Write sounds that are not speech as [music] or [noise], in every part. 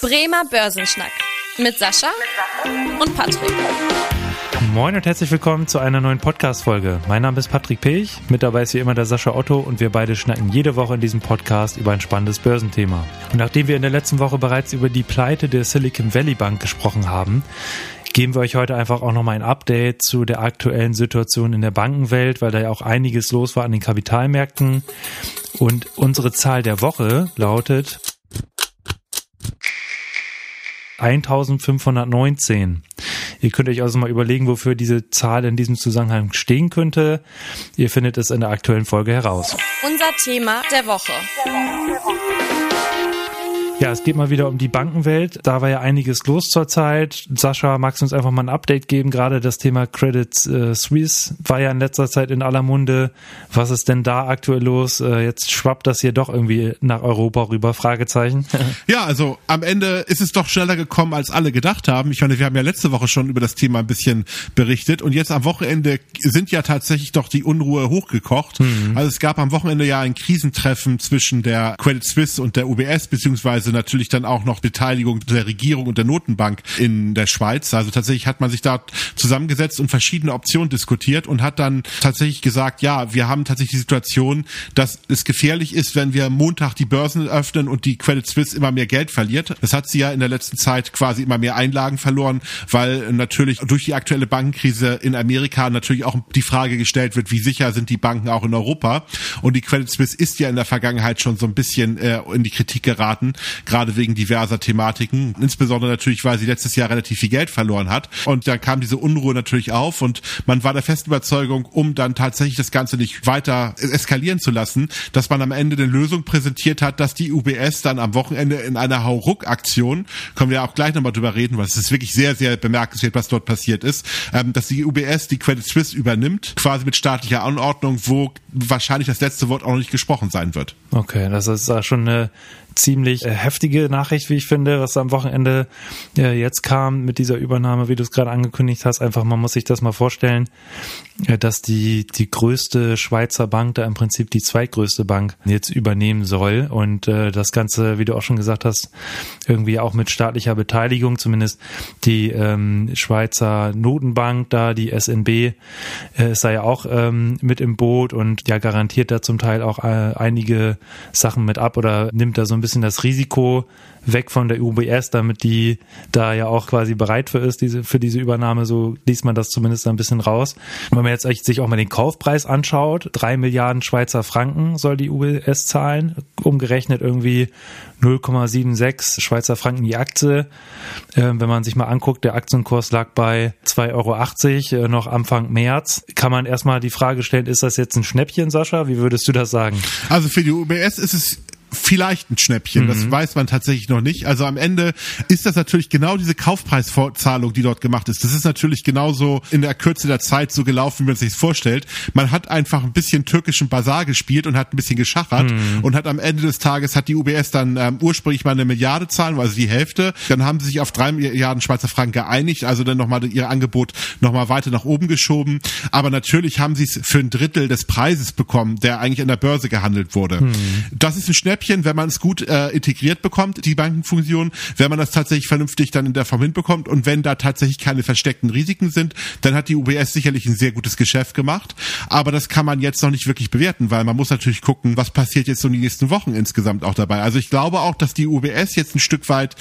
Bremer Börsenschnack mit Sascha und Patrick. Moin und herzlich willkommen zu einer neuen Podcast-Folge. Mein Name ist Patrick Pech, mit dabei ist wie immer der Sascha Otto und wir beide schnacken jede Woche in diesem Podcast über ein spannendes Börsenthema. Und nachdem wir in der letzten Woche bereits über die Pleite der Silicon Valley Bank gesprochen haben, geben wir euch heute einfach auch nochmal ein Update zu der aktuellen Situation in der Bankenwelt, weil da ja auch einiges los war an den Kapitalmärkten. Und unsere Zahl der Woche lautet 1519. Ihr könnt euch also mal überlegen, wofür diese Zahl in diesem Zusammenhang stehen könnte. Ihr findet es in der aktuellen Folge heraus. Unser Thema der Woche. Der Woche. Ja, es geht mal wieder um die Bankenwelt. Da war ja einiges los zurzeit. Sascha, magst du uns einfach mal ein Update geben? Gerade das Thema Credit äh, Suisse war ja in letzter Zeit in aller Munde. Was ist denn da aktuell los? Äh, jetzt schwappt das hier doch irgendwie nach Europa rüber? Fragezeichen. [laughs] ja, also am Ende ist es doch schneller gekommen, als alle gedacht haben. Ich meine, wir haben ja letzte Woche schon über das Thema ein bisschen berichtet und jetzt am Wochenende sind ja tatsächlich doch die Unruhe hochgekocht. Mhm. Also es gab am Wochenende ja ein Krisentreffen zwischen der Credit Suisse und der UBS, beziehungsweise also natürlich dann auch noch Beteiligung der Regierung und der Notenbank in der Schweiz. Also tatsächlich hat man sich da zusammengesetzt und verschiedene Optionen diskutiert und hat dann tatsächlich gesagt, ja, wir haben tatsächlich die Situation, dass es gefährlich ist, wenn wir Montag die Börsen öffnen und die Credit Suisse immer mehr Geld verliert. Das hat sie ja in der letzten Zeit quasi immer mehr Einlagen verloren, weil natürlich durch die aktuelle Bankenkrise in Amerika natürlich auch die Frage gestellt wird, wie sicher sind die Banken auch in Europa. Und die Credit Suisse ist ja in der Vergangenheit schon so ein bisschen äh, in die Kritik geraten, gerade wegen diverser Thematiken. Insbesondere natürlich, weil sie letztes Jahr relativ viel Geld verloren hat. Und da kam diese Unruhe natürlich auf und man war der festen Überzeugung, um dann tatsächlich das Ganze nicht weiter eskalieren zu lassen, dass man am Ende eine Lösung präsentiert hat, dass die UBS dann am Wochenende in einer Hauruck-Aktion, können wir auch gleich nochmal drüber reden, weil es ist wirklich sehr, sehr bemerkenswert, was dort passiert ist, ähm, dass die UBS die Credit Suisse übernimmt, quasi mit staatlicher Anordnung, wo wahrscheinlich das letzte Wort auch noch nicht gesprochen sein wird. Okay, das ist schon eine ziemlich äh, heftige Nachricht, wie ich finde, was am Wochenende jetzt kam mit dieser Übernahme, wie du es gerade angekündigt hast. Einfach, man muss sich das mal vorstellen, äh, dass die, die größte Schweizer Bank da im Prinzip die zweitgrößte Bank jetzt übernehmen soll. Und äh, das Ganze, wie du auch schon gesagt hast, irgendwie auch mit staatlicher Beteiligung, zumindest die ähm, Schweizer Notenbank da, die SNB, äh, ist da ja auch ähm, mit im Boot und ja garantiert da zum Teil auch äh, einige Sachen mit ab oder nimmt da so ein bisschen das Risiko weg von der UBS, damit die da ja auch quasi bereit für ist, diese, für diese Übernahme. So liest man das zumindest ein bisschen raus. Wenn man jetzt sich auch mal den Kaufpreis anschaut, drei Milliarden Schweizer Franken soll die UBS zahlen, umgerechnet irgendwie 0,76 Schweizer Franken die Aktie. Äh, wenn man sich mal anguckt, der Aktienkurs lag bei 2,80 Euro äh, noch Anfang März. Kann man erstmal die Frage stellen, ist das jetzt ein Schnäppchen, Sascha? Wie würdest du das sagen? Also für die UBS ist es vielleicht ein Schnäppchen. Mhm. Das weiß man tatsächlich noch nicht. Also am Ende ist das natürlich genau diese Kaufpreisvorzahlung, die dort gemacht ist. Das ist natürlich genauso in der Kürze der Zeit so gelaufen, wie man sich vorstellt. Man hat einfach ein bisschen türkischen Bazar gespielt und hat ein bisschen geschachert mhm. und hat am Ende des Tages hat die UBS dann ähm, ursprünglich mal eine Milliarde zahlen, also die Hälfte. Dann haben sie sich auf drei Milliarden Schweizer Franken geeinigt, also dann nochmal ihr Angebot nochmal weiter nach oben geschoben. Aber natürlich haben sie es für ein Drittel des Preises bekommen, der eigentlich an der Börse gehandelt wurde. Mhm. Das ist ein Schnäppchen Schnäppchen, wenn man es gut äh, integriert bekommt, die Bankenfunktion, wenn man das tatsächlich vernünftig dann in der Form hinbekommt und wenn da tatsächlich keine versteckten Risiken sind, dann hat die UBS sicherlich ein sehr gutes Geschäft gemacht. Aber das kann man jetzt noch nicht wirklich bewerten, weil man muss natürlich gucken, was passiert jetzt in den nächsten Wochen insgesamt auch dabei. Also ich glaube auch, dass die UBS jetzt ein Stück weit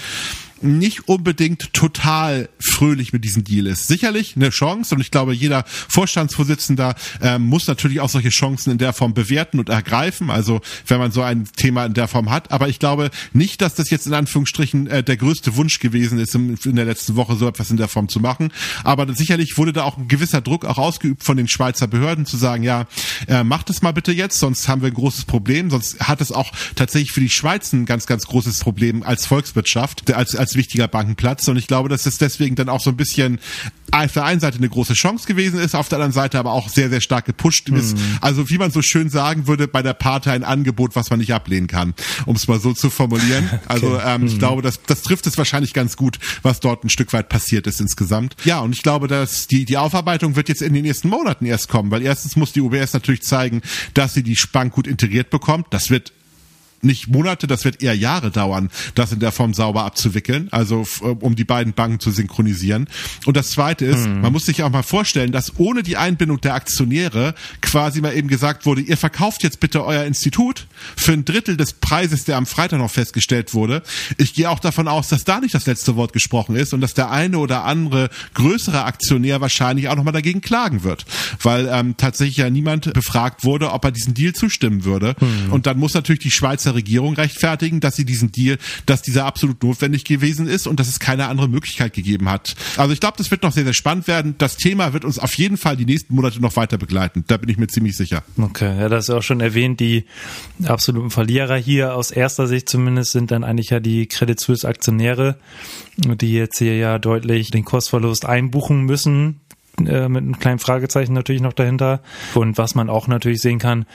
nicht unbedingt total fröhlich mit diesem Deal ist. Sicherlich eine Chance und ich glaube, jeder Vorstandsvorsitzender äh, muss natürlich auch solche Chancen in der Form bewerten und ergreifen, also wenn man so ein Thema in der Form hat. Aber ich glaube nicht, dass das jetzt in Anführungsstrichen äh, der größte Wunsch gewesen ist, in, in der letzten Woche so etwas in der Form zu machen. Aber sicherlich wurde da auch ein gewisser Druck auch ausgeübt von den Schweizer Behörden zu sagen, ja, äh, macht es mal bitte jetzt, sonst haben wir ein großes Problem, sonst hat es auch tatsächlich für die Schweiz ein ganz, ganz großes Problem als Volkswirtschaft, als, als als wichtiger Bankenplatz. Und ich glaube, dass es deswegen dann auch so ein bisschen auf der einen Seite eine große Chance gewesen ist, auf der anderen Seite aber auch sehr, sehr stark gepusht ist. Mhm. Also wie man so schön sagen würde, bei der Partei ein Angebot, was man nicht ablehnen kann, um es mal so zu formulieren. [laughs] okay. Also ähm, mhm. ich glaube, das, das trifft es wahrscheinlich ganz gut, was dort ein Stück weit passiert ist insgesamt. Ja, und ich glaube, dass die, die Aufarbeitung wird jetzt in den nächsten Monaten erst kommen, weil erstens muss die UBS natürlich zeigen, dass sie die Bank gut integriert bekommt. Das wird nicht Monate, das wird eher Jahre dauern, das in der Form sauber abzuwickeln, also um die beiden Banken zu synchronisieren. Und das Zweite ist, hm. man muss sich auch mal vorstellen, dass ohne die Einbindung der Aktionäre quasi mal eben gesagt wurde, ihr verkauft jetzt bitte euer Institut für ein Drittel des Preises, der am Freitag noch festgestellt wurde. Ich gehe auch davon aus, dass da nicht das letzte Wort gesprochen ist und dass der eine oder andere größere Aktionär wahrscheinlich auch nochmal dagegen klagen wird, weil ähm, tatsächlich ja niemand befragt wurde, ob er diesen Deal zustimmen würde. Hm. Und dann muss natürlich die Schweizer Regierung rechtfertigen, dass sie diesen Deal, dass dieser absolut notwendig gewesen ist und dass es keine andere Möglichkeit gegeben hat. Also ich glaube, das wird noch sehr, sehr spannend werden. Das Thema wird uns auf jeden Fall die nächsten Monate noch weiter begleiten. Da bin ich mir ziemlich sicher. Okay, ja, das ist auch schon erwähnt. Die absoluten Verlierer hier aus erster Sicht zumindest sind dann eigentlich ja die Credit Suisse Aktionäre, die jetzt hier ja deutlich den Kursverlust einbuchen müssen äh, mit einem kleinen Fragezeichen natürlich noch dahinter. Und was man auch natürlich sehen kann,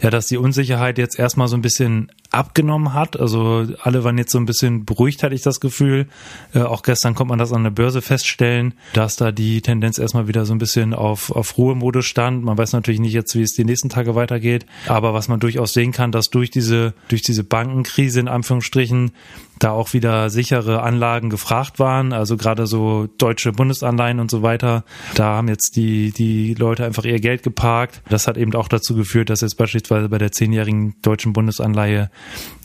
ja, dass die Unsicherheit jetzt erstmal so ein bisschen abgenommen hat. Also alle waren jetzt so ein bisschen beruhigt, hatte ich das Gefühl. Äh, auch gestern konnte man das an der Börse feststellen, dass da die Tendenz erstmal wieder so ein bisschen auf, auf Ruhemodus stand. Man weiß natürlich nicht jetzt, wie es die nächsten Tage weitergeht. Aber was man durchaus sehen kann, dass durch diese, durch diese Bankenkrise in Anführungsstrichen da auch wieder sichere Anlagen gefragt waren, also gerade so deutsche Bundesanleihen und so weiter. Da haben jetzt die, die Leute einfach ihr Geld geparkt. Das hat eben auch dazu geführt, dass jetzt beispielsweise bei der zehnjährigen deutschen Bundesanleihe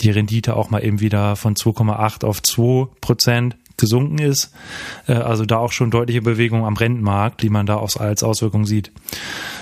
die Rendite auch mal eben wieder von 2,8 auf 2 Prozent gesunken ist. Äh, also da auch schon deutliche Bewegung am Rentenmarkt, die man da als Auswirkung sieht.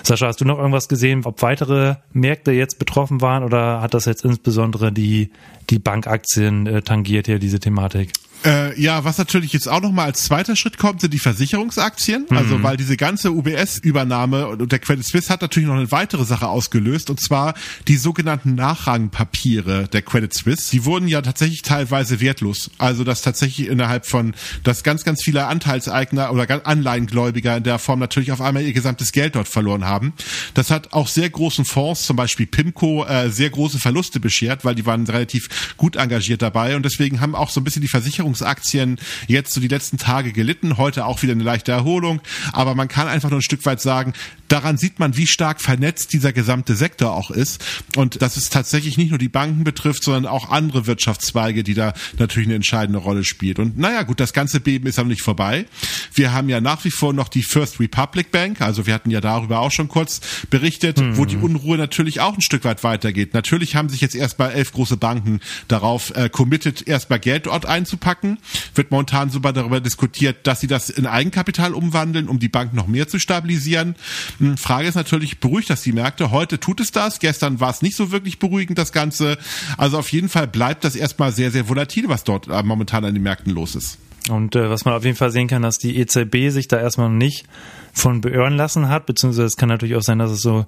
Sascha, hast du noch irgendwas gesehen, ob weitere Märkte jetzt betroffen waren oder hat das jetzt insbesondere die, die Bankaktien äh, tangiert hier, diese Thematik? Äh, ja, was natürlich jetzt auch nochmal als zweiter Schritt kommt, sind die Versicherungsaktien. Also, mhm. Also weil diese ganze UBS-Übernahme und der Credit Suisse hat natürlich noch eine weitere Sache ausgelöst und zwar die sogenannten Nachrangpapiere der Credit Suisse. Die wurden ja tatsächlich teilweise wertlos. Also dass tatsächlich innerhalb von, dass ganz, ganz viele Anteilseigner oder Anleihengläubiger in der Form natürlich auf einmal ihr gesamtes Geld dort verloren haben. Das hat auch sehr großen Fonds, zum Beispiel PIMCO, äh, sehr große Verluste beschert, weil die waren relativ gut engagiert dabei und deswegen haben auch so ein bisschen die Versicherung Versicherungsaktien jetzt so die letzten Tage gelitten, heute auch wieder eine leichte Erholung, aber man kann einfach nur ein Stück weit sagen, daran sieht man, wie stark vernetzt dieser gesamte Sektor auch ist und dass es tatsächlich nicht nur die Banken betrifft, sondern auch andere Wirtschaftszweige, die da natürlich eine entscheidende Rolle spielt. Und naja, gut, das ganze Beben ist aber nicht vorbei. Wir haben ja nach wie vor noch die First Republic Bank, also wir hatten ja darüber auch schon kurz berichtet, hm. wo die Unruhe natürlich auch ein Stück weit weitergeht. Natürlich haben sich jetzt erstmal elf große Banken darauf äh, committed, erstmal Geld dort einzupacken. Wird momentan sogar darüber diskutiert, dass sie das in Eigenkapital umwandeln, um die Bank noch mehr zu stabilisieren. Hm, Frage ist natürlich, beruhigt das die Märkte? Heute tut es das. Gestern war es nicht so wirklich beruhigend, das Ganze. Also auf jeden Fall bleibt das erstmal sehr, sehr volatil, was dort äh, momentan an den Märkten los ist. Und äh, was man auf jeden Fall sehen kann, dass die EZB sich da erstmal nicht von beirren lassen hat, beziehungsweise es kann natürlich auch sein, dass es so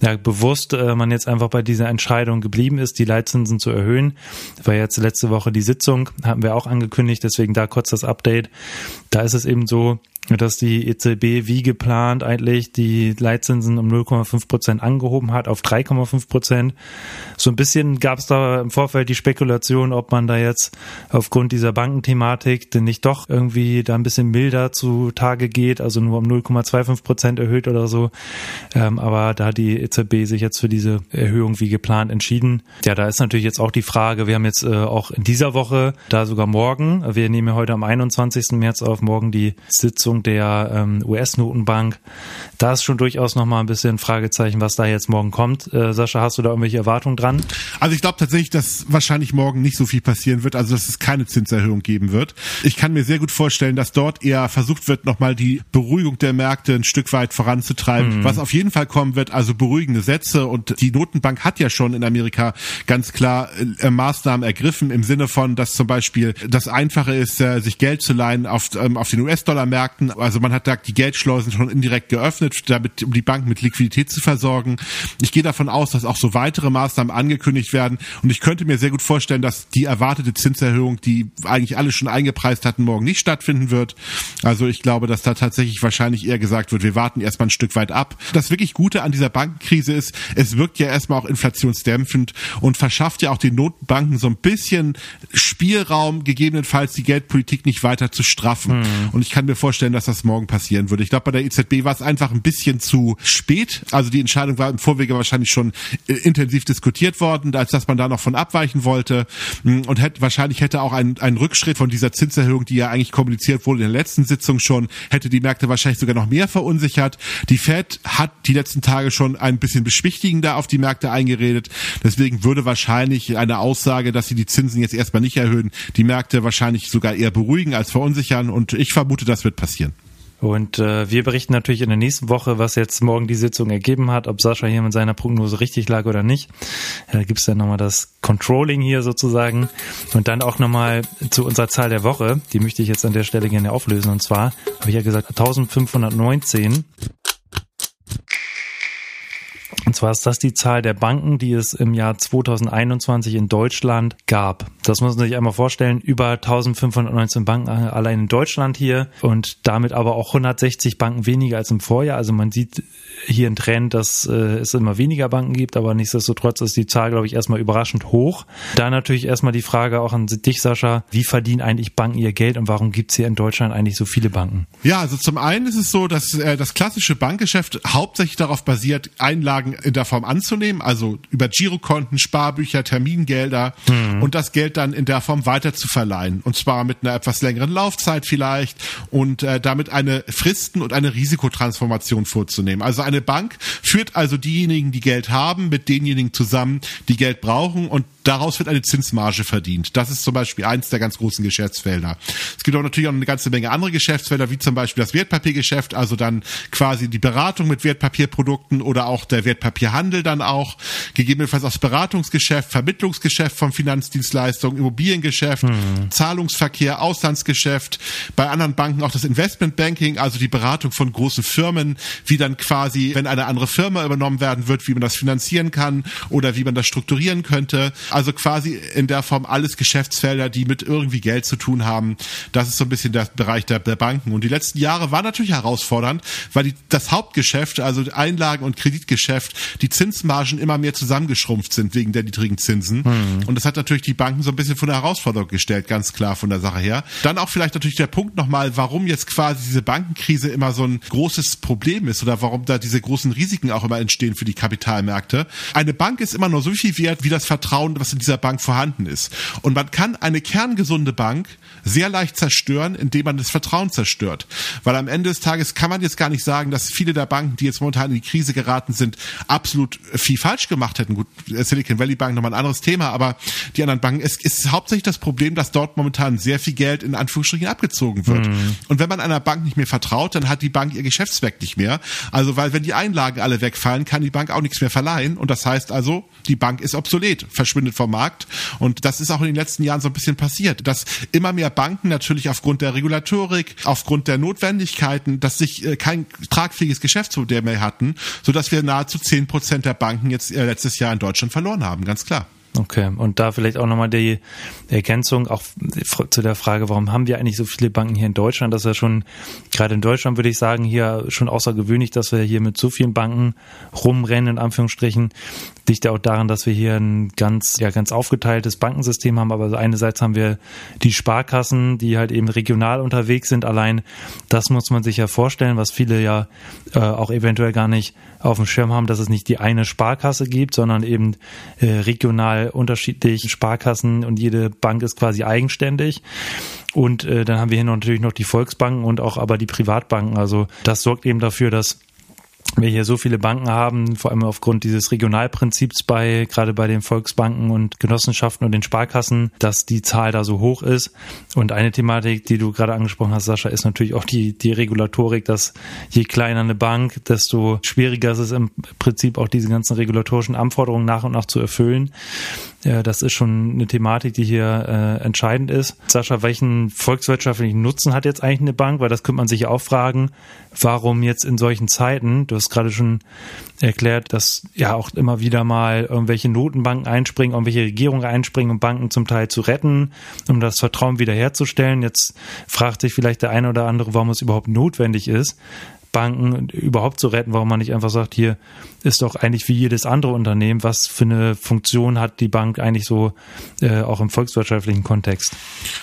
ja, bewusst äh, man jetzt einfach bei dieser Entscheidung geblieben ist, die Leitzinsen zu erhöhen. War jetzt letzte Woche die Sitzung, haben wir auch angekündigt, deswegen da kurz das Update. Da ist es eben so, dass die EZB wie geplant eigentlich die Leitzinsen um 0,5 Prozent angehoben hat auf 3,5 Prozent. So ein bisschen gab es da im Vorfeld die Spekulation, ob man da jetzt aufgrund dieser Bankenthematik denn nicht doch irgendwie da ein bisschen milder zu Tage geht, also nur um 0,25 Prozent erhöht oder so. Ähm, aber da hat die EZB sich jetzt für diese Erhöhung wie geplant entschieden. Ja, da ist natürlich jetzt auch die Frage, wir haben jetzt äh, auch in dieser Woche, da sogar morgen, wir nehmen ja heute am 21. März auf, morgen die Sitzung der ähm, US-Notenbank. Da ist schon durchaus nochmal ein bisschen Fragezeichen, was da jetzt morgen kommt. Äh, Sascha, hast du da irgendwelche Erwartungen dran? Also ich glaube tatsächlich, dass wahrscheinlich morgen nicht so viel passieren wird, also dass es keine Zinserhöhung geben wird. Ich kann mir sehr gut vorstellen, dass dort eher versucht wird, nochmal die Beruhigung der Märkte ein Stück weit voranzutreiben. Mhm. Was auf jeden Fall kommen wird, also beruhigende Sätze und die Notenbank hat ja schon in Amerika ganz klar äh, Maßnahmen ergriffen im Sinne von, dass zum Beispiel das Einfache ist, äh, sich Geld zu leihen auf, ähm, auf den US-Dollar-Märkten also man hat da die Geldschleusen schon indirekt geöffnet, damit, um die Bank mit Liquidität zu versorgen. Ich gehe davon aus, dass auch so weitere Maßnahmen angekündigt werden. Und ich könnte mir sehr gut vorstellen, dass die erwartete Zinserhöhung, die eigentlich alle schon eingepreist hatten, morgen nicht stattfinden wird. Also ich glaube, dass da tatsächlich wahrscheinlich eher gesagt wird, wir warten erstmal ein Stück weit ab. Das wirklich Gute an dieser Bankenkrise ist, es wirkt ja erstmal auch inflationsdämpfend und verschafft ja auch den Notenbanken so ein bisschen Spielraum, gegebenenfalls die Geldpolitik nicht weiter zu straffen. Hm. Und ich kann mir vorstellen, passieren, dass das morgen passieren würde. Ich glaube, bei der EZB war es einfach ein bisschen zu spät. Also die Entscheidung war im Vorwege wahrscheinlich schon äh, intensiv diskutiert worden, als dass man da noch von abweichen wollte. Mm, und hätte, wahrscheinlich hätte auch ein, ein Rückschritt von dieser Zinserhöhung, die ja eigentlich kommuniziert wurde in der letzten Sitzung schon, hätte die Märkte wahrscheinlich sogar noch mehr verunsichert. Die Fed hat die letzten Tage schon ein bisschen beschwichtigender auf die Märkte eingeredet. Deswegen würde wahrscheinlich eine Aussage, dass sie die Zinsen jetzt erstmal nicht erhöhen, die Märkte wahrscheinlich sogar eher beruhigen als verunsichern. Und ich vermute, das wird passieren. Und äh, wir berichten natürlich in der nächsten Woche, was jetzt morgen die Sitzung ergeben hat, ob Sascha hier mit seiner Prognose richtig lag oder nicht. Da äh, gibt es dann nochmal das Controlling hier sozusagen. Und dann auch nochmal zu unserer Zahl der Woche. Die möchte ich jetzt an der Stelle gerne auflösen. Und zwar habe ich ja gesagt 1519. Und zwar ist das die Zahl der Banken, die es im Jahr 2021 in Deutschland gab. Das muss man sich einmal vorstellen. Über 1519 Banken allein in Deutschland hier und damit aber auch 160 Banken weniger als im Vorjahr. Also man sieht hier einen Trend, dass äh, es immer weniger Banken gibt, aber nichtsdestotrotz ist die Zahl, glaube ich, erstmal überraschend hoch. Da natürlich erstmal die Frage auch an dich, Sascha, wie verdienen eigentlich Banken ihr Geld und warum gibt es hier in Deutschland eigentlich so viele Banken? Ja, also zum einen ist es so, dass äh, das klassische Bankgeschäft hauptsächlich darauf basiert, Einlagen in der Form anzunehmen, also über Girokonten, Sparbücher, Termingelder mhm. und das Geld dann in der Form weiter zu verleihen. Und zwar mit einer etwas längeren Laufzeit vielleicht und äh, damit eine Fristen und eine Risikotransformation vorzunehmen. Also eine Bank führt also diejenigen, die Geld haben, mit denjenigen zusammen, die Geld brauchen und daraus wird eine Zinsmarge verdient. Das ist zum Beispiel eins der ganz großen Geschäftsfelder. Es gibt auch natürlich auch eine ganze Menge andere Geschäftsfelder, wie zum Beispiel das Wertpapiergeschäft, also dann quasi die Beratung mit Wertpapierprodukten oder auch der Wertpapierhandel dann auch, gegebenenfalls auch das Beratungsgeschäft, Vermittlungsgeschäft von Finanzdienstleistungen, Immobiliengeschäft, mhm. Zahlungsverkehr, Auslandsgeschäft, bei anderen Banken auch das Investmentbanking, also die Beratung von großen Firmen, wie dann quasi, wenn eine andere Firma übernommen werden wird, wie man das finanzieren kann oder wie man das strukturieren könnte. Also quasi in der Form alles Geschäftsfelder, die mit irgendwie Geld zu tun haben. Das ist so ein bisschen der Bereich der, der Banken. Und die letzten Jahre waren natürlich herausfordernd, weil die, das Hauptgeschäft, also Einlagen- und Kreditgeschäft, die Zinsmargen immer mehr zusammengeschrumpft sind wegen der niedrigen Zinsen. Mhm. Und das hat natürlich die Banken so ein bisschen vor der Herausforderung gestellt, ganz klar von der Sache her. Dann auch vielleicht natürlich der Punkt nochmal, warum jetzt quasi diese Bankenkrise immer so ein großes Problem ist oder warum da diese großen Risiken auch immer entstehen für die Kapitalmärkte. Eine Bank ist immer nur so viel wert, wie das Vertrauen, was in dieser Bank vorhanden ist. Und man kann eine kerngesunde Bank sehr leicht zerstören, indem man das Vertrauen zerstört. Weil am Ende des Tages kann man jetzt gar nicht sagen, dass viele der Banken, die jetzt momentan in die Krise geraten sind, absolut viel falsch gemacht hätten. Gut, Silicon Valley Bank nochmal ein anderes Thema, aber die anderen Banken, es ist hauptsächlich das Problem, dass dort momentan sehr viel Geld in Anführungsstrichen abgezogen wird. Mhm. Und wenn man einer Bank nicht mehr vertraut, dann hat die Bank ihr Geschäftszweck nicht mehr. Also, weil wenn die Einlagen alle wegfallen, kann die Bank auch nichts mehr verleihen. Und das heißt also, die Bank ist obsolet, verschwindet vom Markt. Und das ist auch in den letzten Jahren so ein bisschen passiert, dass immer mehr Banken natürlich aufgrund der Regulatorik, aufgrund der Notwendigkeiten, dass sich äh, kein tragfähiges Geschäftsmodell mehr hatten, sodass wir nahezu zehn Prozent der Banken jetzt äh, letztes Jahr in Deutschland verloren haben, ganz klar. Okay, und da vielleicht auch nochmal die Ergänzung auch zu der Frage, warum haben wir eigentlich so viele Banken hier in Deutschland? Das ist ja schon, gerade in Deutschland würde ich sagen, hier schon außergewöhnlich, dass wir hier mit so vielen Banken rumrennen, in Anführungsstrichen. Liegt ja auch daran, dass wir hier ein ganz, ja, ganz aufgeteiltes Bankensystem haben. Aber einerseits haben wir die Sparkassen, die halt eben regional unterwegs sind. Allein das muss man sich ja vorstellen, was viele ja äh, auch eventuell gar nicht auf dem Schirm haben, dass es nicht die eine Sparkasse gibt, sondern eben äh, regional unterschiedlich Sparkassen und jede Bank ist quasi eigenständig. Und äh, dann haben wir hier natürlich noch die Volksbanken und auch aber die Privatbanken. Also das sorgt eben dafür, dass wir hier so viele Banken haben, vor allem aufgrund dieses Regionalprinzips bei, gerade bei den Volksbanken und Genossenschaften und den Sparkassen, dass die Zahl da so hoch ist. Und eine Thematik, die du gerade angesprochen hast, Sascha, ist natürlich auch die, die Regulatorik, dass je kleiner eine Bank, desto schwieriger ist es im Prinzip auch diese ganzen regulatorischen Anforderungen nach und nach zu erfüllen. Das ist schon eine Thematik, die hier äh, entscheidend ist. Sascha, welchen volkswirtschaftlichen Nutzen hat jetzt eigentlich eine Bank? Weil das könnte man sich auch fragen, warum jetzt in solchen Zeiten, du hast gerade schon erklärt, dass ja auch immer wieder mal irgendwelche Notenbanken einspringen, irgendwelche Regierungen einspringen, um Banken zum Teil zu retten, um das Vertrauen wiederherzustellen. Jetzt fragt sich vielleicht der eine oder andere, warum es überhaupt notwendig ist, Banken überhaupt zu retten, warum man nicht einfach sagt, hier ist doch eigentlich wie jedes andere Unternehmen, was für eine Funktion hat die Bank eigentlich so äh, auch im volkswirtschaftlichen Kontext?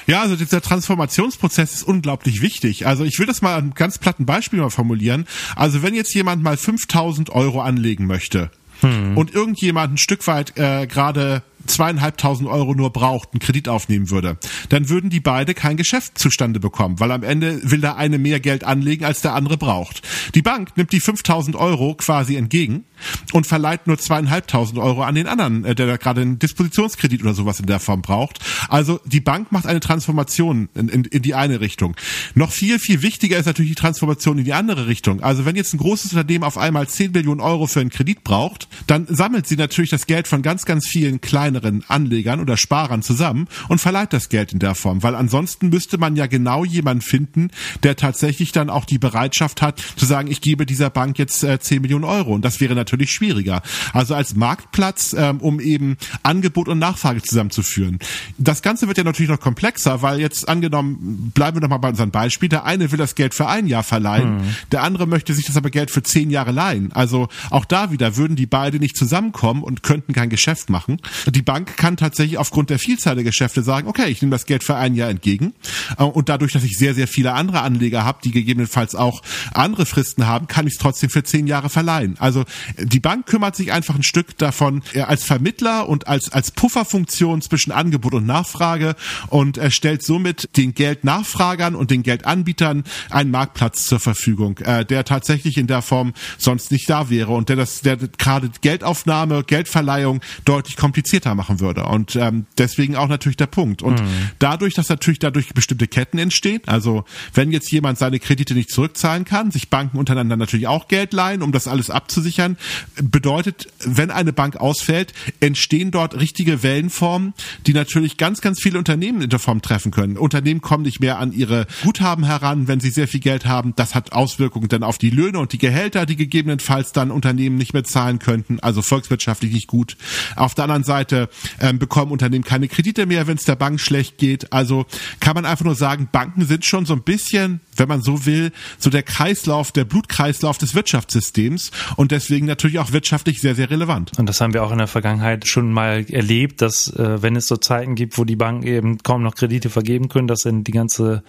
Ja, also dieser Transformationsprozess ist unglaublich wichtig. Also ich will das mal an einem ganz platten Beispiel mal formulieren. Also wenn jetzt jemand mal 5000 Euro anlegen möchte, hm. und irgendjemand ein Stück weit äh, gerade zweieinhalbtausend Euro nur braucht, einen Kredit aufnehmen würde, dann würden die beide kein Geschäft zustande bekommen, weil am Ende will der eine mehr Geld anlegen, als der andere braucht. Die Bank nimmt die 5000 Euro quasi entgegen und verleiht nur zweieinhalbtausend Euro an den anderen, äh, der da gerade einen Dispositionskredit oder sowas in der Form braucht. Also die Bank macht eine Transformation in, in, in die eine Richtung. Noch viel, viel wichtiger ist natürlich die Transformation in die andere Richtung. Also wenn jetzt ein großes Unternehmen auf einmal 10 Millionen Euro für einen Kredit braucht, dann sammelt sie natürlich das Geld von ganz, ganz vielen kleineren Anlegern oder Sparern zusammen und verleiht das Geld in der Form, weil ansonsten müsste man ja genau jemanden finden, der tatsächlich dann auch die Bereitschaft hat, zu sagen, ich gebe dieser Bank jetzt äh, 10 Millionen Euro und das wäre natürlich schwieriger. Also als Marktplatz, ähm, um eben Angebot und Nachfrage zusammenzuführen. Das Ganze wird ja natürlich noch komplexer, weil jetzt angenommen, bleiben wir mal bei unserem Beispiel, der eine will das Geld für ein Jahr verleihen, hm. der andere möchte sich das aber Geld für zehn Jahre leihen. Also auch da wieder würden die beide nicht zusammenkommen und könnten kein Geschäft machen. Die Bank kann tatsächlich aufgrund der Vielzahl der Geschäfte sagen, okay, ich nehme das Geld für ein Jahr entgegen äh, und dadurch, dass ich sehr, sehr viele andere Anleger habe, die gegebenenfalls auch andere Fristen haben, kann ich es trotzdem für zehn Jahre verleihen. Also die Bank kümmert sich einfach ein Stück davon äh, als Vermittler und als, als Pufferfunktion zwischen Angebot und Nachfrage und er stellt somit den Geldnachfragern und den Geldanbietern einen Marktplatz zur Verfügung, äh, der tatsächlich in der Form sonst nicht da wäre und der das, der gerade Geldaufnahme, Geldverleihung deutlich komplizierter machen würde. Und ähm, deswegen auch natürlich der Punkt. Und mhm. dadurch, dass natürlich dadurch bestimmte Ketten entstehen, also wenn jetzt jemand seine Kredite nicht zurückzahlen kann, sich Banken untereinander natürlich auch Geld leihen, um das alles abzusichern, bedeutet, wenn eine Bank ausfällt, entstehen dort richtige Wellenformen, die natürlich ganz, ganz viele Unternehmen in der Form treffen können. Unternehmen kommen nicht mehr an ihre Guthaben heran, wenn sie sehr viel Geld haben. Das hat Auswirkungen dann auf die Löhne und die Gehälter, die gegebenenfalls dann Unternehmen nicht mehr zahlen könnten, also volkswirtschaftlich nicht gut. Auf der anderen Seite ähm, bekommen Unternehmen keine Kredite mehr, wenn es der Bank schlecht geht. Also kann man einfach nur sagen, Banken sind schon so ein bisschen, wenn man so will, so der Kreislauf, der Blutkreislauf des Wirtschaftssystems und deswegen natürlich auch wirtschaftlich sehr, sehr relevant. Und das haben wir auch in der Vergangenheit schon mal erlebt, dass äh, wenn es so Zeiten gibt, wo die Banken eben kaum noch Kredite vergeben können, dass dann die ganze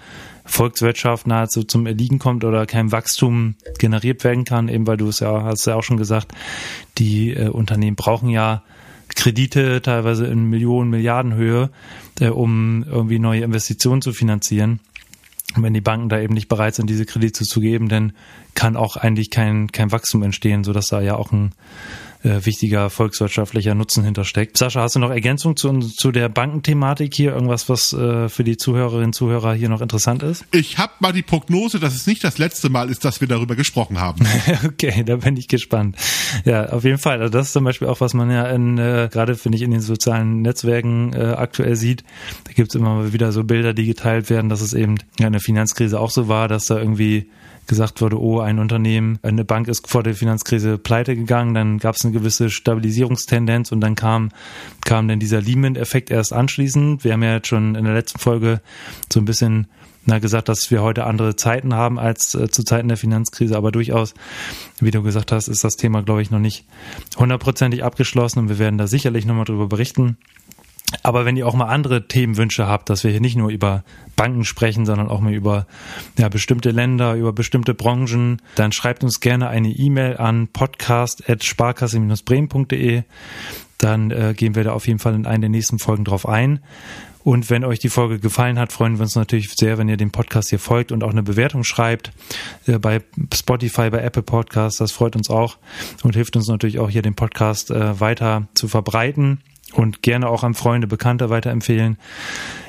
Volkswirtschaft nahezu zum Erliegen kommt oder kein Wachstum generiert werden kann, eben weil du es ja, hast ja auch schon gesagt, die äh, Unternehmen brauchen ja Kredite teilweise in Millionen, Milliardenhöhe, äh, um irgendwie neue Investitionen zu finanzieren. Und wenn die Banken da eben nicht bereit sind, diese Kredite zu geben, dann kann auch eigentlich kein, kein Wachstum entstehen, sodass da ja auch ein äh, wichtiger volkswirtschaftlicher Nutzen hintersteckt. Sascha, hast du noch Ergänzung zu, zu der Bankenthematik hier? Irgendwas, was äh, für die Zuhörerinnen und Zuhörer hier noch interessant ist? Ich habe mal die Prognose, dass es nicht das letzte Mal ist, dass wir darüber gesprochen haben. [laughs] okay, da bin ich gespannt. Ja, auf jeden Fall. Also das ist zum Beispiel auch, was man ja in, äh, gerade finde ich in den sozialen Netzwerken äh, aktuell sieht. Da gibt es immer mal wieder so Bilder, die geteilt werden, dass es eben ja, in der Finanzkrise auch so war, dass da irgendwie gesagt wurde, oh, ein Unternehmen, eine Bank ist vor der Finanzkrise pleite gegangen, dann gab es eine gewisse Stabilisierungstendenz und dann kam, kam dann dieser Lehman-Effekt erst anschließend. Wir haben ja jetzt schon in der letzten Folge so ein bisschen na, gesagt, dass wir heute andere Zeiten haben als äh, zu Zeiten der Finanzkrise, aber durchaus, wie du gesagt hast, ist das Thema, glaube ich, noch nicht hundertprozentig abgeschlossen und wir werden da sicherlich nochmal drüber berichten. Aber wenn ihr auch mal andere Themenwünsche habt, dass wir hier nicht nur über Banken sprechen, sondern auch mal über ja, bestimmte Länder, über bestimmte Branchen, dann schreibt uns gerne eine E-Mail an podcast.sparkasse-bremen.de. Dann äh, gehen wir da auf jeden Fall in einer der nächsten Folgen drauf ein. Und wenn euch die Folge gefallen hat, freuen wir uns natürlich sehr, wenn ihr dem Podcast hier folgt und auch eine Bewertung schreibt äh, bei Spotify, bei Apple Podcasts. Das freut uns auch und hilft uns natürlich auch hier den Podcast äh, weiter zu verbreiten und gerne auch an Freunde, Bekannte weiterempfehlen.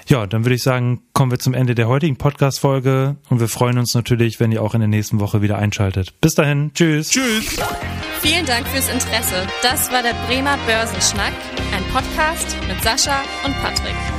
Ja, dann würde ich sagen, kommen wir zum Ende der heutigen Podcast-Folge und wir freuen uns natürlich, wenn ihr auch in der nächsten Woche wieder einschaltet. Bis dahin, tschüss. Tschüss. Vielen Dank fürs Interesse. Das war der Bremer Börsenschnack, ein Podcast mit Sascha und Patrick.